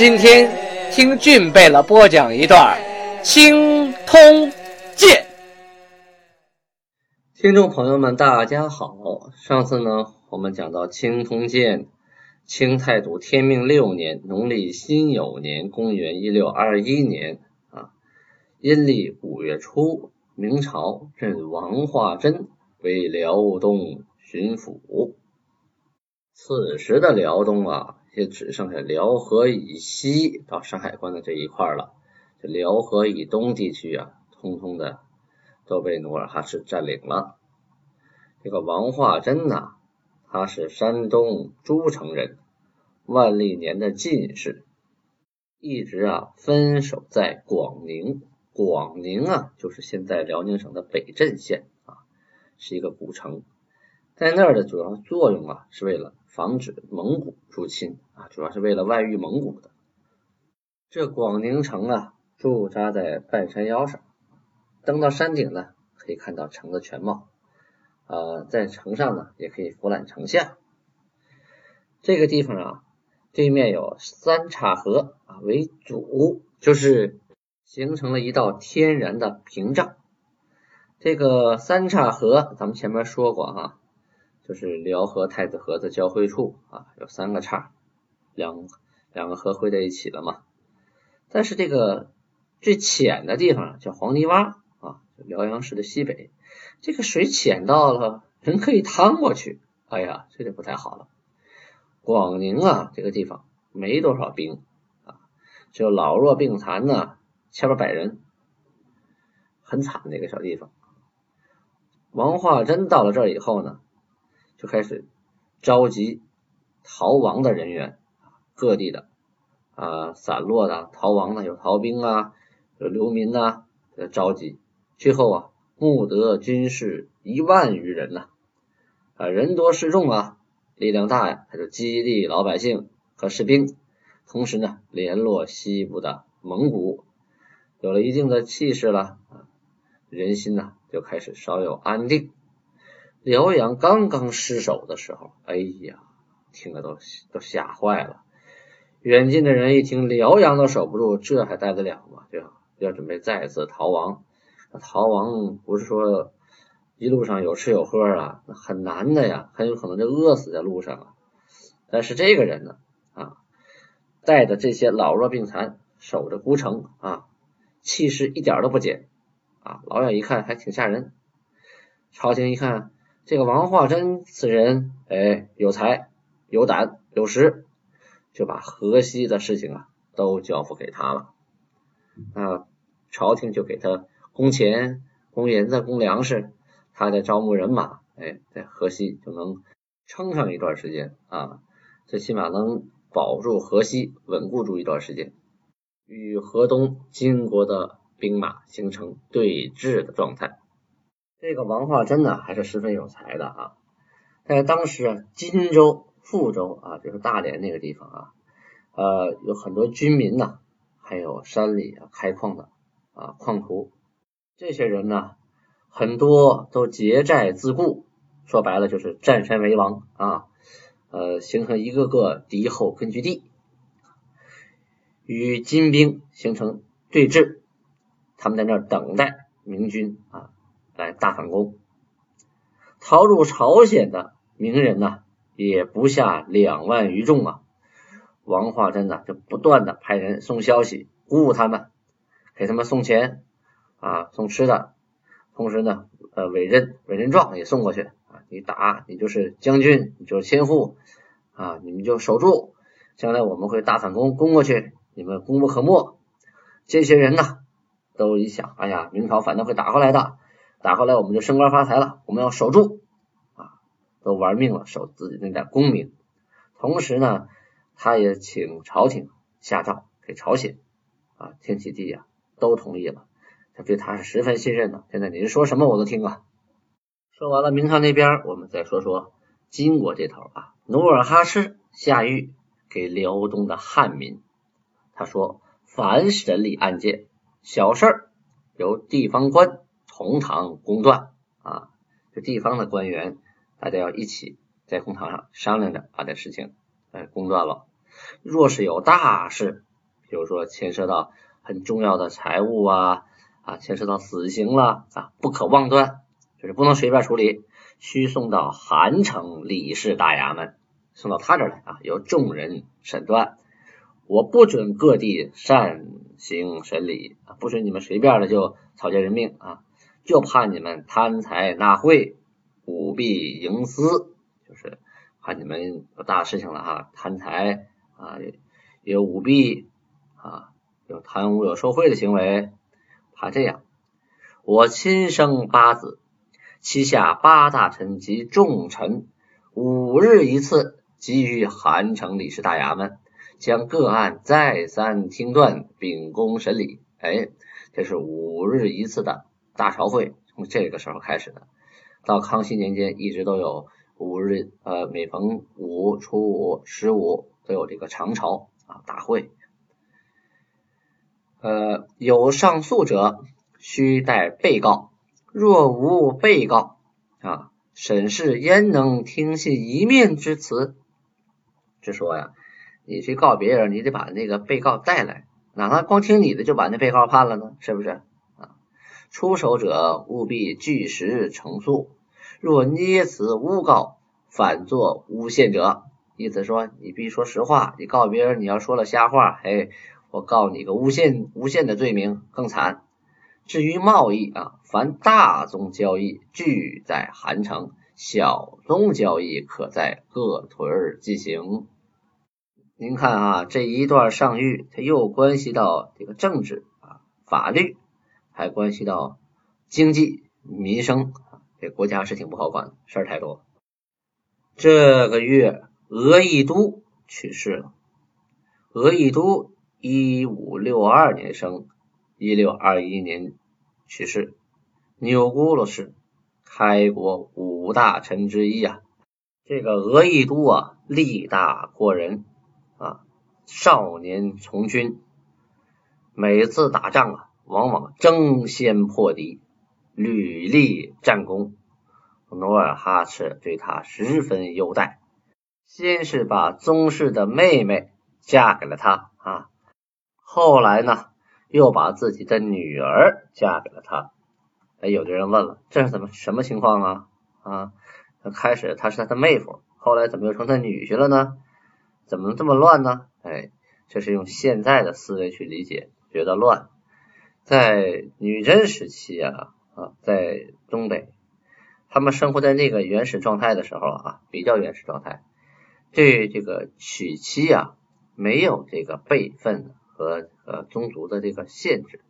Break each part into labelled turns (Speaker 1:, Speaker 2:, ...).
Speaker 1: 今天听俊贝勒播讲一段《青通剑》。听众朋友们，大家好。上次呢，我们讲到青通剑，清太祖天命六年，农历辛酉年，公元一六二一年啊，阴历五月初，明朝任王化贞为辽东巡抚。此时的辽东啊。就只剩下辽河以西到山海关的这一块了，这辽河以东地区啊，通通的都被努尔哈赤占领了。这个王化贞呐，他是山东诸城人，万历年的进士，一直啊分守在广宁。广宁啊，就是现在辽宁省的北镇县啊，是一个古城，在那儿的主要作用啊，是为了。防止蒙古入侵啊，主要是为了外御蒙古的。这广宁城啊，驻扎在半山腰上，登到山顶呢，可以看到城的全貌。呃，在城上呢，也可以俯览城下。这个地方啊，对面有三岔河啊为主，就是形成了一道天然的屏障。这个三岔河，咱们前面说过哈。就是辽河太子河的交汇处啊，有三个岔，两两个河汇在一起了嘛。但是这个最浅的地方叫黄泥洼啊，辽阳市的西北，这个水浅到了人可以趟过去，哎呀，这就不太好了。广宁啊，这个地方没多少兵啊，就老弱病残呢，千八百人，很惨的一个小地方。王化贞到了这儿以后呢。就开始召集逃亡的人员，各地的啊散落的逃亡的有逃兵啊，有流民呐，召集，最后啊募得军士一万余人呐，啊人多势众啊，力量大呀，他就激励老百姓和士兵，同时呢联络西部的蒙古，有了一定的气势了，人心呢就开始稍有安定。辽阳刚刚失守的时候，哎呀，听得都都吓坏了。远近的人一听辽阳都守不住，这还待得了吗？对吧？要准备再次逃亡。逃亡不是说一路上有吃有喝啊，那很难的呀，很有可能就饿死在路上了。但是这个人呢，啊，带着这些老弱病残，守着孤城啊，气势一点都不减啊。老远一看还挺吓人。朝廷一看。这个王化贞此人，哎，有才、有胆、有识，就把河西的事情啊都交付给他了。那朝廷就给他工钱、工银子、工粮食，他在招募人马，哎，在河西就能撑上一段时间啊，最起码能保住河西，稳固住一段时间，与河东金国的兵马形成对峙的状态。这个王化贞呢，还是十分有才的啊。在当时啊，荆州、富州啊，就是大连那个地方啊，呃，有很多军民呐，还有山里啊开矿的啊矿徒，这些人呢，很多都结寨自固，说白了就是占山为王啊，呃，形成一个个敌后根据地，与金兵形成对峙，他们在那儿等待明军啊。来大反攻，逃入朝鲜的名人呢，也不下两万余众啊。王化贞呢，就不断的派人送消息，鼓舞他们，给他们送钱啊，送吃的，同时呢，呃，委任委任状也送过去啊。你打，你就是将军，你就是千户啊，你们就守住，将来我们会大反攻，攻过去，你们功不可没。这些人呢，都一想，哎呀，明朝反正会打过来的。打回来我们就升官发财了，我们要守住啊，都玩命了守自己那点功名。同时呢，他也请朝廷下诏给朝鲜啊、天启帝呀都同意了，他对他是十分信任的。现在您说什么我都听啊。说完了明朝那边，我们再说说金国这头啊，努尔哈赤下谕给辽东的汉民，他说凡审理案件小事，由地方官红堂公断啊，这地方的官员大家要一起在公堂上商量着把这事情哎公断了。若是有大事，比如说牵涉到很重要的财物啊啊，牵涉到死刑了啊，不可妄断。就是不能随便处理，需送到韩城李氏大衙门，送到他这儿来啊，由众人审断。我不准各地擅行审理啊，不准你们随便的就草菅人命啊，就怕你们贪财纳贿、舞弊营私，就是怕你们有大事情了哈，贪财啊，有舞弊啊，有贪污有受贿的行为，怕这样。我亲生八子。旗下八大臣及重臣，五日一次集于韩城李氏大衙门，将个案再三听断，秉公审理。哎，这是五日一次的大朝会，从这个时候开始的，到康熙年间一直都有五日，呃，每逢五、初五、十五都有这个长朝啊大会。呃，有上诉者，须带被告。若无被告啊，审视焉能听信一面之词？就说呀，你去告别人，你得把那个被告带来，哪能光听你的就把那被告判了呢？是不是？出手者务必据实陈述，若捏词诬告，反作诬陷者。意思说，你必须说实话，你告别人，你要说了瞎话，哎，我告你个诬陷，诬陷的罪名更惨。至于贸易啊，凡大宗交易俱在韩城，小宗交易可在各屯进行。您看啊，这一段上谕，它又关系到这个政治啊、法律，还关系到经济民生，这国家是挺不好管，事儿太多。这个月，俄亦都去世了。俄亦都一五六二年生，一六二一年。去世，钮钴禄氏，开国五大臣之一啊。这个俄亦都啊，力大过人啊，少年从军，每次打仗啊，往往争先破敌，屡立战功。努尔哈赤对他十分优待，先是把宗室的妹妹嫁给了他啊，后来呢？又把自己的女儿嫁给了他。哎，有的人问了，这是怎么什么情况啊？啊，开始他是他的妹夫，后来怎么又成他女婿了呢？怎么这么乱呢？哎，这是用现在的思维去理解，觉得乱。在女真时期啊啊，在东北，他们生活在那个原始状态的时候啊，比较原始状态，对这个娶妻啊，没有这个辈分。和呃宗族的这个限制，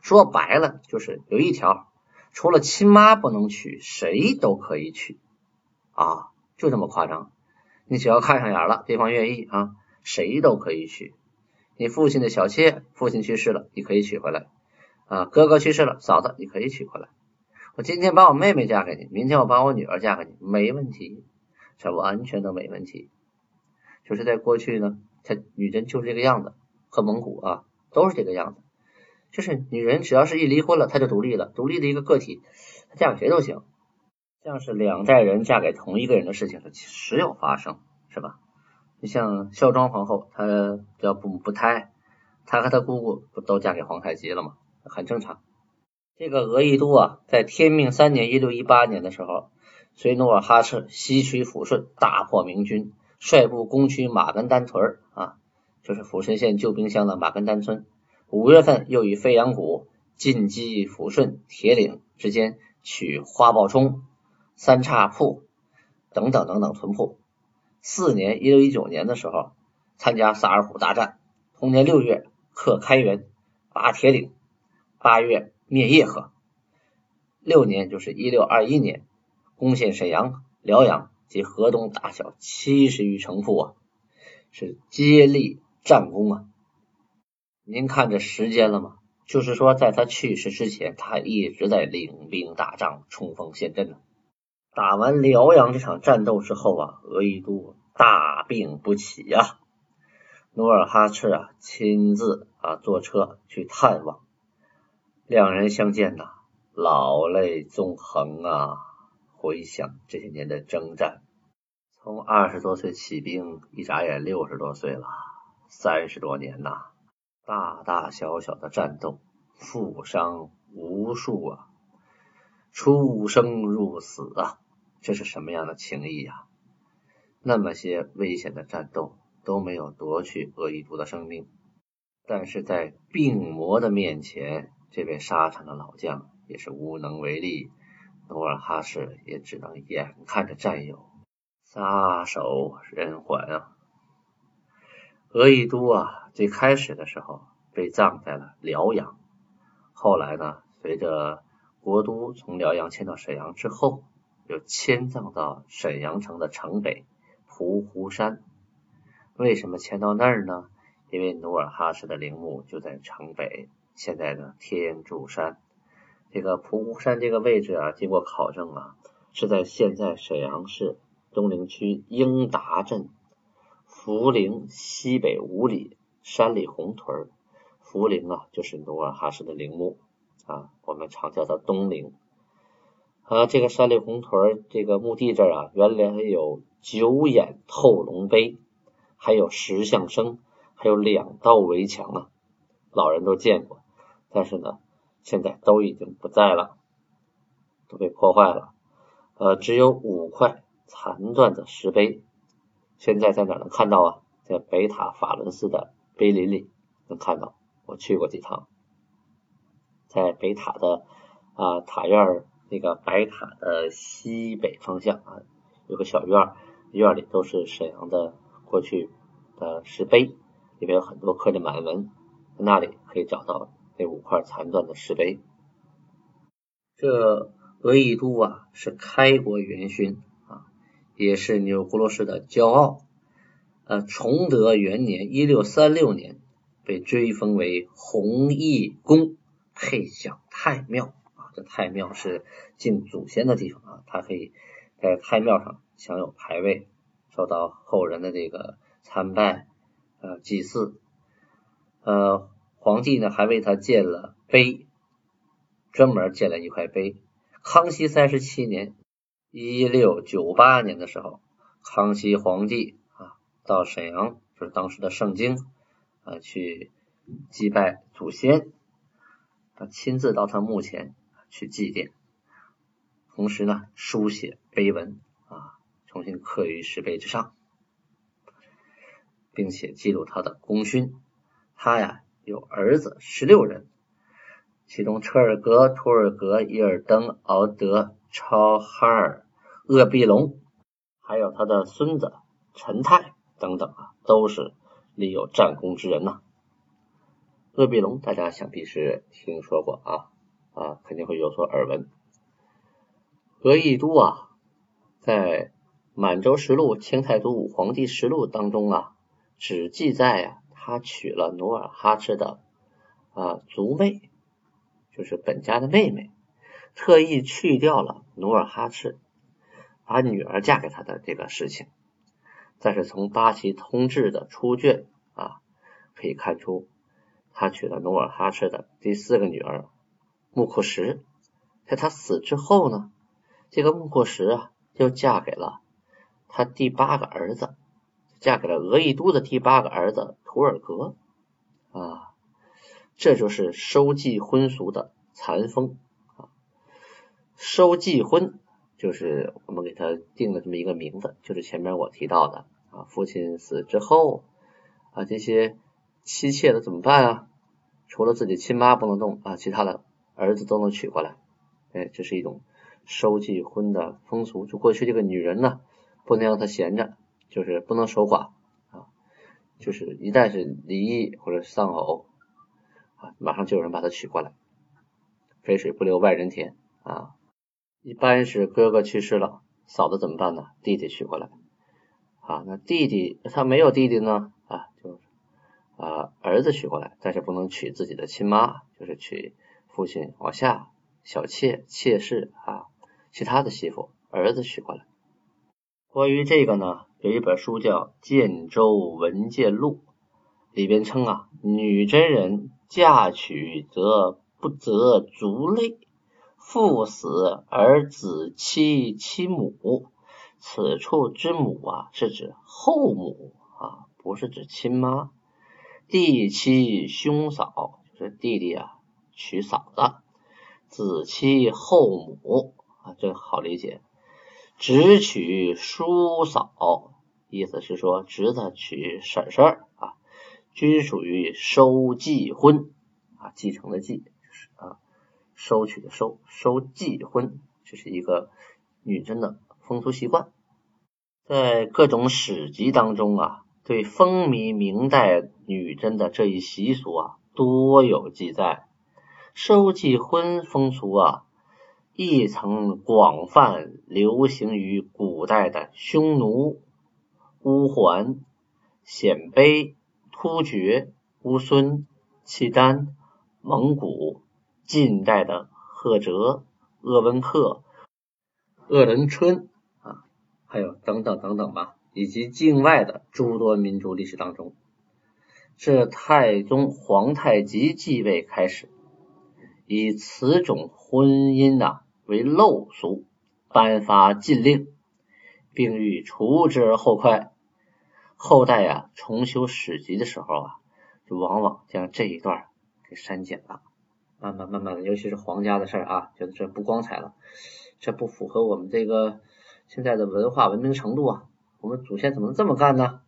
Speaker 1: 说白了就是有一条，除了亲妈不能娶，谁都可以娶啊，就这么夸张。你只要看上眼了，对方愿意啊，谁都可以娶。你父亲的小妾，父亲去世了，你可以娶回来啊。哥哥去世了，嫂子你可以娶回来。我今天把我妹妹嫁给你，明天我把我女儿嫁给你，没问题，这完全都没问题。就是在过去呢，他女真就是这个样子。和蒙古啊，都是这个样子，就是女人只要是一离婚了，她就独立了，独立的一个个体，她嫁给谁都行。像是两代人嫁给同一个人的事情，它时有发生，是吧？你像孝庄皇后，她叫不不胎，她和她姑姑不都嫁给皇太极了吗？很正常。这个俄亦都啊，在天命三年（一六一八年）的时候，随努尔哈赤西取抚顺，大破明军，率部攻取马根丹屯啊。就是抚顺县旧兵乡的马根丹村，五月份又与飞扬谷进击抚顺铁岭之间，取花豹冲、三岔铺等等等等屯铺。四年（一六一九年）的时候，参加萨尔浒大战。同年六月克开原，拔铁岭。八月灭叶赫。六年就是一六二一年，攻陷沈阳、辽阳及河东大小七十余城铺啊，是接力。战功啊！您看这时间了吗？就是说，在他去世之前，他一直在领兵打仗，冲锋陷阵呢。打完辽阳这场战斗之后啊，额亦都大病不起呀。努尔哈赤啊，亲自啊坐车去探望，两人相见呐，老泪纵横啊。回想这些年的征战，从二十多岁起兵，一眨眼六十多岁了，三十多年呐。大大小小的战斗，负伤无数啊，出生入死啊，这是什么样的情谊呀？那么些危险的战斗都没有夺去鄂亦都的生命，但是在病魔的面前，这位沙场的老将也是无能为力，努尔哈赤也只能眼看着战友撒手人寰啊。鄂亦都啊，最开始的时候被葬在了辽阳，后来呢，随着国都从辽阳迁到沈阳之后，又迁葬到沈阳城的城北蒲湖山。为什么迁到那儿呢？因为努尔哈赤的陵墓就在城北，现在的天柱山。这个蒲湖山这个位置啊，经过考证啊，是在现在沈阳市东陵区英达镇。福陵西北五里山里红屯，福陵啊就是努尔哈赤的陵墓啊，我们常叫它东陵。啊，这个山里红屯这个墓地这儿啊，原来有九眼透龙碑，还有石像生，还有两道围墙啊，老人都见过，但是呢，现在都已经不在了，都被破坏了，呃，只有五块残断的石碑。现在在哪能看到啊？在北塔法伦寺的碑林里能看到。我去过几趟，在北塔的啊塔院那个白塔的西北方向啊，有个小院，院里都是沈阳的过去的石碑，里面有很多刻着满文，那里可以找到那五块残断的石碑。这额亦都啊，是开国元勋啊。也是钮钴禄氏的骄傲。呃，崇德元年（一六三六年）被追封为弘毅公，配享太庙啊。这太庙是敬祖先的地方啊，他可以在太庙上享有牌位，受到后人的这个参拜呃祭祀。呃，皇帝呢还为他建了碑，专门建了一块碑。康熙三十七年。一六九八年的时候，康熙皇帝啊到沈阳，就是当时的盛京啊去祭拜祖先，他亲自到他墓前去祭奠，同时呢书写碑文啊，重新刻于石碑之上，并且记录他的功勋。他呀有儿子十六人，其中车尔格、图尔格、伊尔登、敖德。超哈尔、鄂必隆，还有他的孙子陈泰等等啊，都是立有战功之人呐。鄂必隆大家想必是听说过啊啊，肯定会有所耳闻。额亦都啊，在《满洲实录·清太祖武皇帝实录》当中啊，只记载啊，他娶了努尔哈赤的啊族妹，就是本家的妹妹。特意去掉了努尔哈赤把女儿嫁给他的这个事情，但是从八旗通志的出卷啊可以看出，他娶了努尔哈赤的第四个女儿木库什，在他死之后呢，这个木库什啊又嫁给了他第八个儿子，嫁给了额亦都的第八个儿子图尔格啊，这就是收继婚俗的残风啊。收继婚就是我们给他定了这么一个名字，就是前面我提到的啊，父亲死之后啊，这些妻妾的怎么办啊？除了自己亲妈不能动啊，其他的儿子都能娶过来。哎，这是一种收继婚的风俗。就过去这个女人呢，不能让她闲着，就是不能守寡啊，就是一旦是离异或者丧偶啊，马上就有人把她娶过来。肥水不流外人田啊。一般是哥哥去世了，嫂子怎么办呢？弟弟娶过来啊，那弟弟他没有弟弟呢啊，就啊儿子娶过来，但是不能娶自己的亲妈，就是娶父亲往下小妾、妾室啊，其他的媳妇儿子娶过来。关于这个呢，有一本书叫《建州文鉴录》，里边称啊，女真人嫁娶则不择族类，父死而子妻其母。此处之母啊，是指后母啊，不是指亲妈。弟妻兄嫂，就是弟弟啊娶嫂子。子妻后母啊，这好理解。只娶叔嫂，意思是说侄子娶婶婶啊，均属于收继婚啊，继承的继啊，收取的收，收继婚，这是一个女真的。风俗习惯，在各种史籍当中啊，对风靡明代女真的这一习俗啊，多有记载。收继婚风俗啊，亦曾广泛流行于古代的匈奴、乌桓、鲜卑、突厥、乌孙、契丹、蒙古，近代的赫哲、鄂温克、鄂伦春啊。还有等等等等吧，以及境外的诸多民族历史当中，自太宗皇太极继位开始，以此种婚姻呐为陋俗，颁发禁令，并欲除之而后快。后代啊重修史籍的时候啊，就往往将这一段给删减了，慢慢慢慢的，尤其是皇家的事啊，觉得这不光彩了，这不符合我们这个。现在的文化文明程度啊，我们祖先怎么能这么干呢？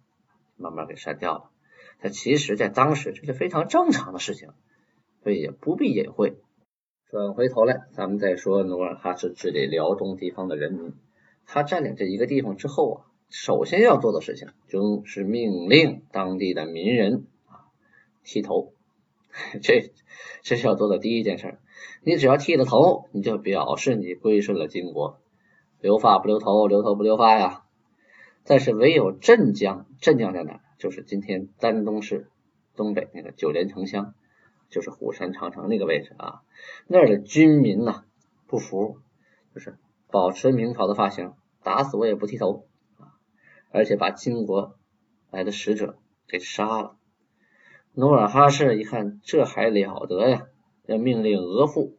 Speaker 1: 慢慢给删掉了。但其实，在当时这是非常正常的事情，所以也不必隐晦。转回头来，咱们再说努尔哈赤治理辽东地方的人民。他占领这一个地方之后啊，首先要做的事情就是命令当地的民人啊剃头。这这是要做的第一件事。你只要剃了头，你就表示你归顺了金国。留发不留头，留头不留发呀。但是唯有镇江，镇江在哪？就是今天丹东市东北那个九连城乡，就是虎山长城那个位置啊。那儿的军民呐不服，就是保持明朝的发型，打死我也不剃头啊！而且把金国来的使者给杀了。努尔哈赤一看这还了得呀，要命令额驸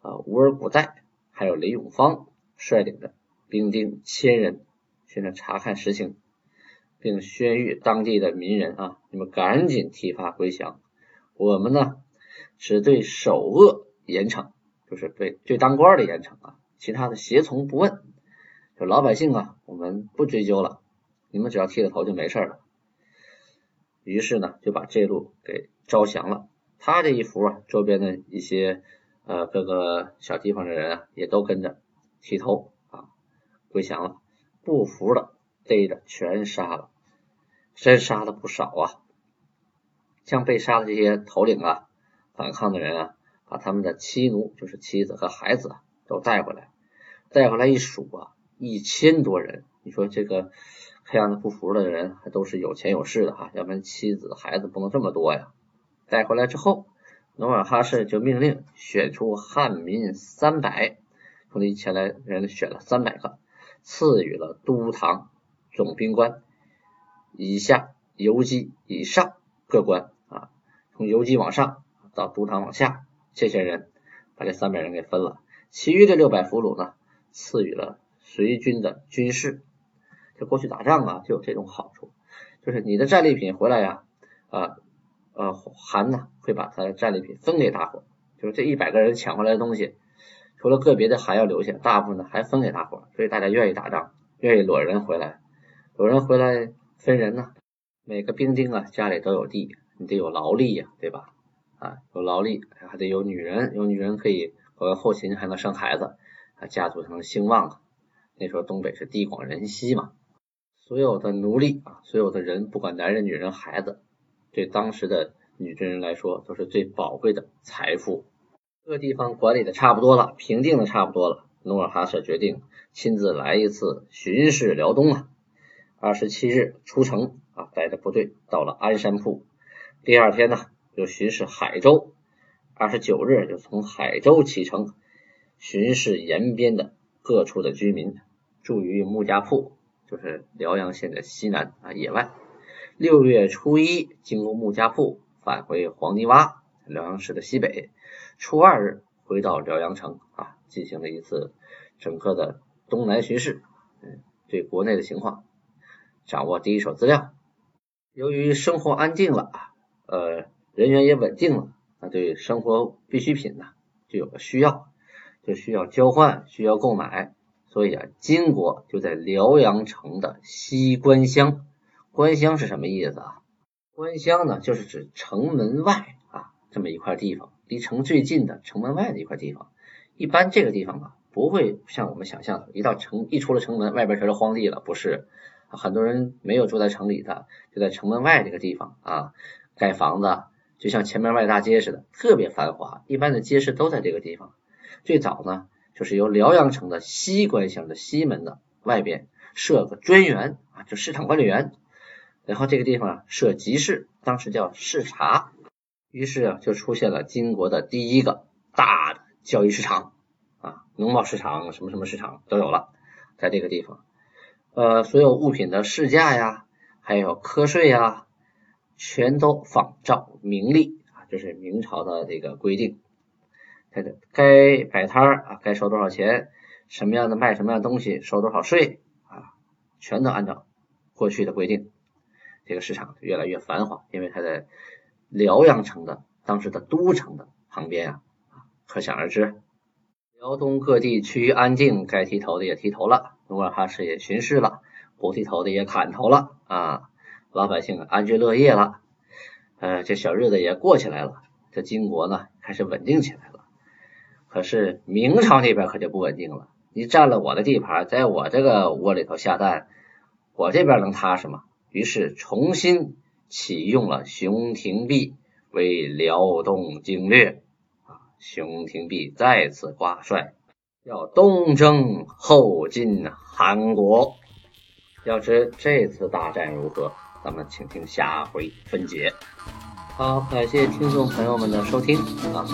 Speaker 1: 啊乌尔古代还有李永芳。率领的兵丁千人去那查看实情，并宣谕当地的民人啊，你们赶紧剃发归降。我们呢，只对首恶严惩，就是对对当官的严惩啊，其他的胁从不问。就老百姓啊，我们不追究了，你们只要剃了头就没事了。于是呢，就把这路给招降了。他这一服啊，周边的一些呃各个小地方的人啊，也都跟着。剃头啊，归降了，不服的逮着全杀了，真杀了不少啊！像被杀的这些头领啊，反抗的人啊，把他们的妻奴，就是妻子和孩子都带回来，带回来一数啊，一千多人。你说这个看样子不服的人还都是有钱有势的哈，要不然妻子孩子不能这么多呀。带回来之后，努尔哈赤就命令选出汉民三百。从这前来人选了三百个，赐予了都堂总兵官以下游击以上各官啊，从游击往上到都堂往下，这些人把这三百人给分了，其余的六百俘虏呢，赐予了随军的军士。就过去打仗啊，就有这种好处，就是你的战利品回来呀，啊呃韩呢会把他的战利品分给大伙，就是这一百个人抢回来的东西。除了个别的还要留下，大部分呢还分给大伙，所以大家愿意打仗，愿意裸人回来，裸人回来分人呢。每个兵丁啊家里都有地，你得有劳力呀，对吧？啊，有劳力还得有女人，有女人可以搞个后勤，还能生孩子，啊，家族才能兴旺啊。那时候东北是地广人稀嘛，所有的奴隶啊，所有的人，不管男人、女人、孩子，对当时的女真人来说都是最宝贵的财富。各地方管理的差不多了，平定的差不多了，努尔哈赤决定亲自来一次巡视辽东啊。二十七日出城啊，带着部队到了安山铺，第二天呢，又巡视海州，二十九日就从海州启程，巡视沿边的各处的居民，住于木家铺，就是辽阳县的西南啊野外。六月初一经过木家铺，返回黄泥洼，辽阳市的西北。初二日回到辽阳城啊，进行了一次整个的东南巡视，嗯，对国内的情况掌握第一手资料。由于生活安定了啊，呃，人员也稳定了，那对生活必需品呢就有了需要，就需要交换，需要购买，所以啊，金国就在辽阳城的西关乡。关乡是什么意思啊？关乡呢，就是指城门外啊这么一块地方，离城最近的城门外的一块地方。一般这个地方啊，不会像我们想象的，一到城一出了城门，外边全是荒地了，不是？很多人没有住在城里的，就在城门外这个地方啊盖房子，就像前门外大街似的，特别繁华。一般的街市都在这个地方。最早呢，就是由辽阳城的西关乡的西门的外边设个专员啊，就市场管理员。然后这个地方设集市，当时叫市察，于是啊就出现了金国的第一个大的交易市场啊，农贸市场什么什么市场都有了，在这个地方，呃，所有物品的市价呀，还有科税呀，全都仿照明例啊，这是明朝的这个规定，它的该摆摊儿啊，该收多少钱，什么样的卖什么样的东西，收多少税啊，全都按照过去的规定。这个市场越来越繁华，因为它在辽阳城的当时的都城的旁边啊，可想而知。辽东各地趋于安静，该剃头的也剃头了，努尔哈赤也巡视了，不剃头的也砍头了啊，老百姓安居乐业了，呃，这小日子也过起来了，这金国呢开始稳定起来了。可是明朝那边可就不稳定了，你占了我的地盘，在我这个窝里头下蛋，我这边能踏实吗？于是重新启用了熊廷弼为辽东经略，熊廷弼再次挂帅，要东征后进韩国。要知这次大战如何，咱们请听下回分解。好，感谢听众朋友们的收听啊！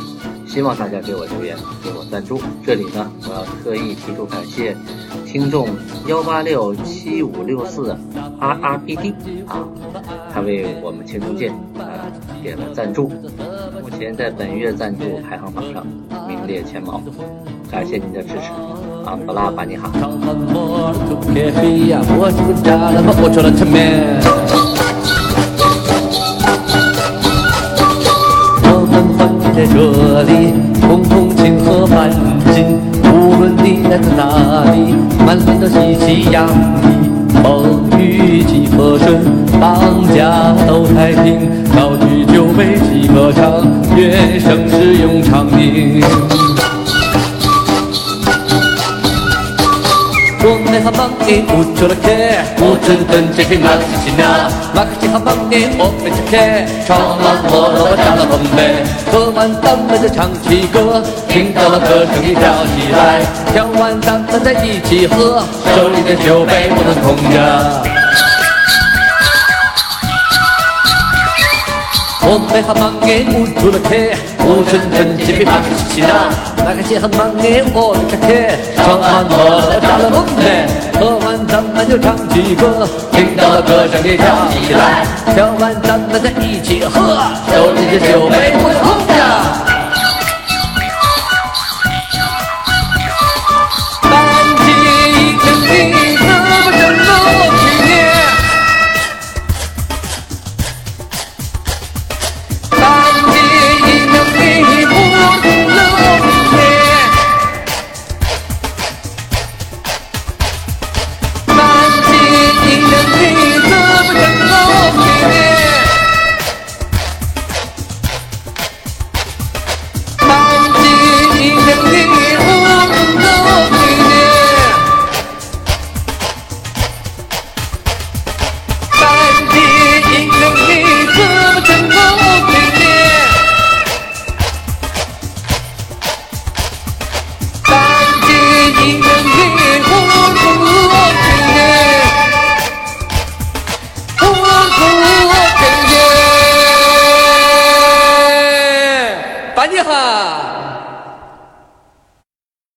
Speaker 1: 希望大家给我留言，给我赞助。这里呢，我要特意提出感谢听众幺八六七五六四 R R B D 啊，他为我们青铜剑啊点了赞助，目前在本月赞助排行榜上名列前茅，感谢您的支持啊！布拉巴尼哈。在这里，共同庆贺欢庆。无论你来自哪里，满脸都喜气洋溢。风雨几何顺，当家都太平。高举酒杯齐歌唱，愿盛世永长宁。חמתי וצ'ורקה וצ'ורקן צ'פי מרצי שינה מקצי חמתי 我备好满眼五斗的酒，五寸寸金杯满口是喜酒。打开酒好满眼我的酒，尝完我加了木醉，喝完咱们就唱起歌，听到了歌声的响起来。喝完咱们再一起喝，手里这酒杯不能
Speaker 2: 空的。